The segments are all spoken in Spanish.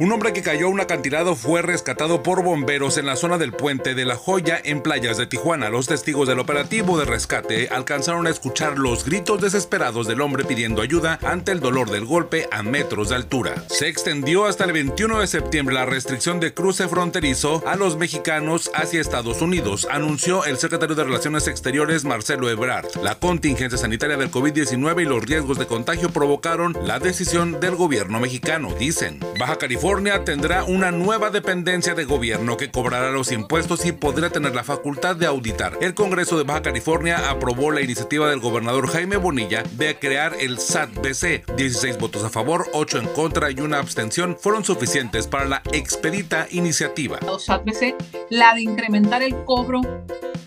Un hombre que cayó a un acantilado fue rescatado por bomberos en la zona del puente de La Joya en playas de Tijuana. Los testigos del operativo de rescate alcanzaron a escuchar los gritos desesperados del hombre pidiendo ayuda ante el dolor del golpe a metros de altura. Se extendió hasta el 21 de septiembre la restricción de cruce fronterizo a los mexicanos hacia Estados Unidos, anunció el secretario de Relaciones Exteriores Marcelo Ebrard. La contingencia sanitaria del COVID-19 y los riesgos de contagio provocaron la decisión del gobierno mexicano, dicen. Baja California California tendrá una nueva dependencia de gobierno que cobrará los impuestos y podrá tener la facultad de auditar. El Congreso de Baja California aprobó la iniciativa del gobernador Jaime Bonilla de crear el SAT-BC. 16 votos a favor, 8 en contra y una abstención fueron suficientes para la expedita iniciativa. SAT-BC, la de incrementar el cobro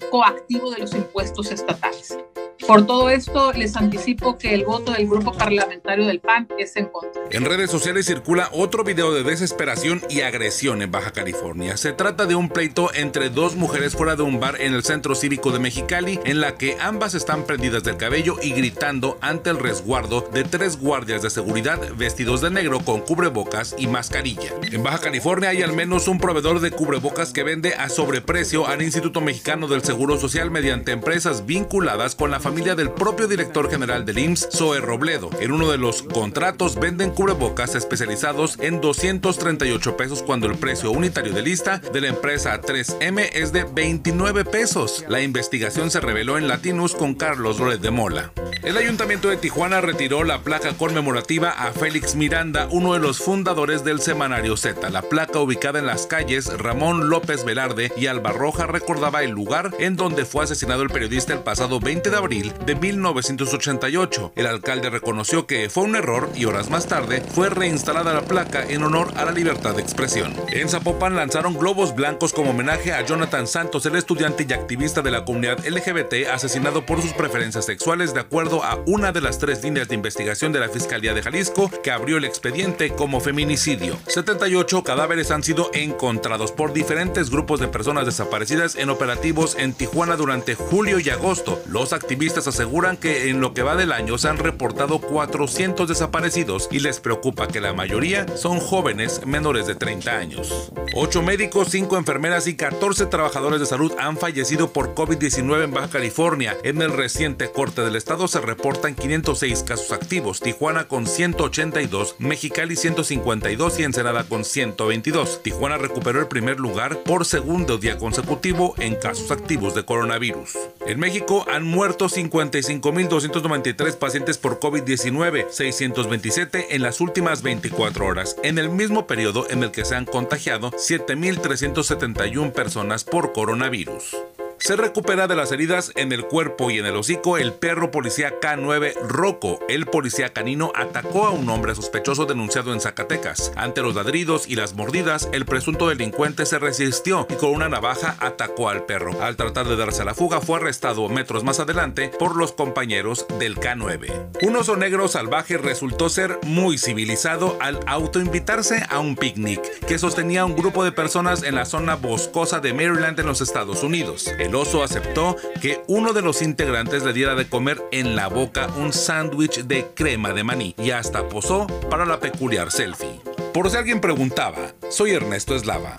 coactivo de los impuestos estatales. Por todo esto, les anticipo que el voto del grupo parlamentario del PAN es en contra. En redes sociales circula otro video de desesperación y agresión en Baja California. Se trata de un pleito entre dos mujeres fuera de un bar en el centro cívico de Mexicali, en la que ambas están prendidas del cabello y gritando ante el resguardo de tres guardias de seguridad vestidos de negro con cubrebocas y mascarilla. En Baja California hay al menos un proveedor de cubrebocas que vende a sobreprecio al Instituto Mexicano del Seguro Social mediante empresas vinculadas con la familia del propio director general del IMSS, Zoe Robledo. En uno de los contratos venden cubrebocas especializados en 238 pesos cuando el precio unitario de lista de la empresa 3M es de 29 pesos. La investigación se reveló en Latinus con Carlos Loret de Mola. El Ayuntamiento de Tijuana retiró la placa conmemorativa a Félix Miranda, uno de los fundadores del semanario Z. La placa ubicada en las calles Ramón López Velarde y Albarroja recordaba el lugar en donde fue asesinado el periodista el pasado 20 de abril de 1988. El alcalde reconoció que fue un error y horas más tarde fue reinstalada la placa en honor a la libertad de expresión. En Zapopan lanzaron globos blancos como homenaje a Jonathan Santos, el estudiante y activista de la comunidad LGBT asesinado por sus preferencias sexuales de acuerdo a una de las tres líneas de investigación de la Fiscalía de Jalisco que abrió el expediente como feminicidio. 78 cadáveres han sido encontrados por diferentes grupos de personas desaparecidas en operativos en Tijuana durante julio y agosto. Los activistas aseguran que en lo que va del año se han reportado 400 desaparecidos y les preocupa que la mayoría son jóvenes menores de 30 años. 8 médicos, 5 enfermeras y 14 trabajadores de salud han fallecido por COVID-19 en Baja California. En el reciente corte del estado se reportan 506 casos activos, Tijuana con 182, Mexicali 152 y Ensenada con 122. Tijuana recuperó el primer lugar por segundo día consecutivo en casos activos de coronavirus. En México han muerto 55.293 pacientes por COVID-19, 627 en las últimas 24 horas, en el mismo periodo en el que se han contagiado 7.371 personas por coronavirus. Se recupera de las heridas en el cuerpo y en el hocico el perro policía K9 Rocco. El policía canino atacó a un hombre sospechoso denunciado en Zacatecas. Ante los ladridos y las mordidas, el presunto delincuente se resistió y con una navaja atacó al perro. Al tratar de darse a la fuga, fue arrestado metros más adelante por los compañeros del K9. Un oso negro salvaje resultó ser muy civilizado al autoinvitarse a un picnic que sostenía un grupo de personas en la zona boscosa de Maryland en los Estados Unidos. El oso aceptó que uno de los integrantes le diera de comer en la boca un sándwich de crema de maní y hasta posó para la peculiar selfie. Por si alguien preguntaba, soy Ernesto Eslava.